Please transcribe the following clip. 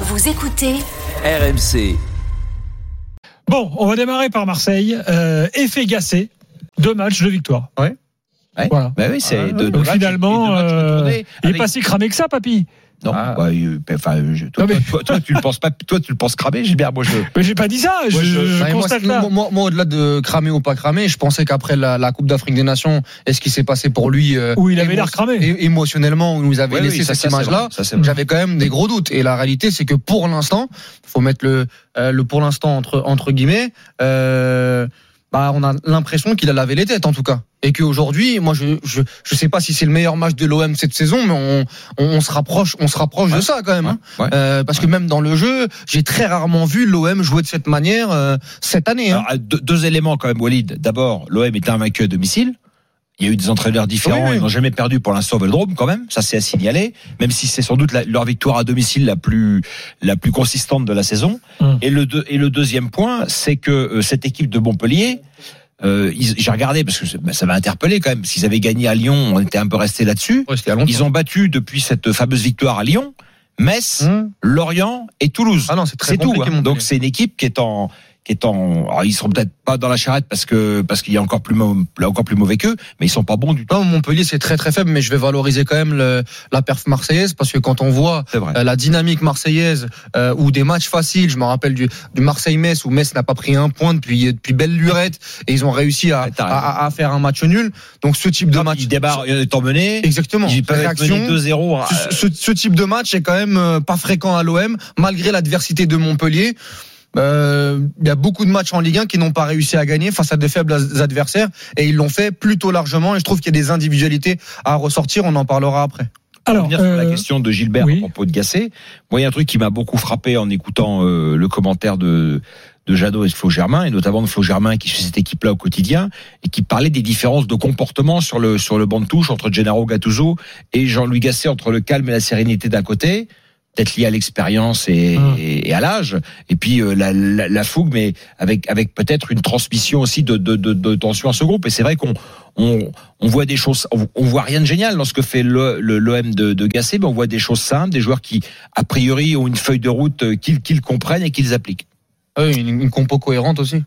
Vous écoutez RMC. Bon, on va démarrer par Marseille. Euh, effet Gassé, deux matchs, deux victoires. Ouais. Ouais. Voilà. Bah oui, c'est deux, deux Donc matchs finalement, et deux matchs euh, il est avec- pas si cramé que ça, papy. Non, Ah. bah, euh, enfin, je- toi, Non, mais- toi, toi, toi, tu le penses pas, toi, tu le penses cramé, Gilbert. Moi, je. Mais j'ai pas dit ça. Je, Moi, je- je Non, mais moi, constate c'est- là. moi, moi, moi, au-delà de cramer ou pas cramer, je pensais qu'après la, la Coupe d'Afrique des Nations et ce qui s'est passé pour lui, euh, Où il avait l'air cramé. é- émotionnellement, où il nous avait Ouais, laissé oui, ça, cette image-là, j'avais quand même des gros doutes. Et la réalité, c'est que pour l'instant, faut mettre le, euh, le pour l'instant entre entre guillemets, euh, bah, on a l'impression qu'il a lavé les têtes en tout cas. Et qu'aujourd'hui, moi, je, je je sais pas si c'est le meilleur match de l'OM cette saison, mais on, on, on se rapproche, on se rapproche de ça quand même. hein. Ouais. Euh, parce que même dans le jeu, j'ai très rarement vu l'OM jouer de cette manière euh, cette année. hein. Alors, à deux, deux éléments quand même, Walid. D'abord, l'OM est invaincu à domicile. Il y a eu des entraîneurs différents. Oui, oui. Ils n'ont jamais perdu pour l'instant au Vélodrome, quand même. Ça, c'est à signaler. Même si c'est sans doute la- leur victoire à domicile la plus, la plus consistante de la saison. Hum. Et, le deux- et le deuxième point, c'est que euh, cette équipe de Montpellier, euh, j'ai regardé parce que bah, ça m'a interpellé quand même. S'ils avaient gagné à Lyon, on était un peu resté là-dessus. Ouais. Ils ont battu depuis cette fameuse victoire à Lyon, Metz, Hum. Lorient et Toulouse. Ah non, c'est très C'est tout. hein. Donc c'est une équipe qui est en qui est en. Alors, ils seront peut-être pas dans la charrette parce que parce qu'il y a encore plus encore plus mauvais qu'eux, mais ils sont pas bons du tout. Non, Montpellier c'est très très faible, mais je vais valoriser quand même le- la perf marseillaise parce que quand on voit euh, la dynamique marseillaise euh, ou des matchs faciles, je me rappelle du, du Marseille-Metz où Metz n'a pas pris un point depuis depuis belle lurette et ils ont réussi à, à, à faire un match nul. Donc ce type de match, Ils débarquent étant menés. exactement, Ils peuvent réaction. menés 2-0. Ce, ce- ce type de match est quand même euh, pas fréquent à l'OM, malgré l'adversité de Montpellier. Euh, Il y a beaucoup de matchs en Ligue 1 qui n'ont pas réussi à gagner face à de faibles adversaires et ils l'ont fait plutôt largement. Et je trouve qu'il y a des individualités à ressortir. On en parlera après. Alors, revenir sur la euh, question de Gilbert oui. à propos de Gassé. Moi, il y a un truc qui m'a beaucoup frappé en écoutant euh, le commentaire de de Jadot et de Flo Germain, et notamment de Flo Germain qui suit cette équipe-là au quotidien, et qui parlait des différences de comportement sur le sur le banc de touche entre Gennaro Gattuso et Jean-Louis Gasset, entre le calme et la sérénité d'un côté, peut-être lié à l'expérience et, Hum. et, et à l'âge, et puis euh, la, la, la fougue, mais avec avec peut-être une transmission aussi de, de, de, de tension à ce groupe. Et c'est vrai qu'on on, on voit des choses, on, on voit rien de génial dans ce que fait le le- l'OM de, de Gasset, mais on voit des choses simples, des joueurs qui a priori ont une feuille de route euh, qu'ils qu'ils comprennent et qu'ils appliquent. Oui, une, une compo cohérente aussi.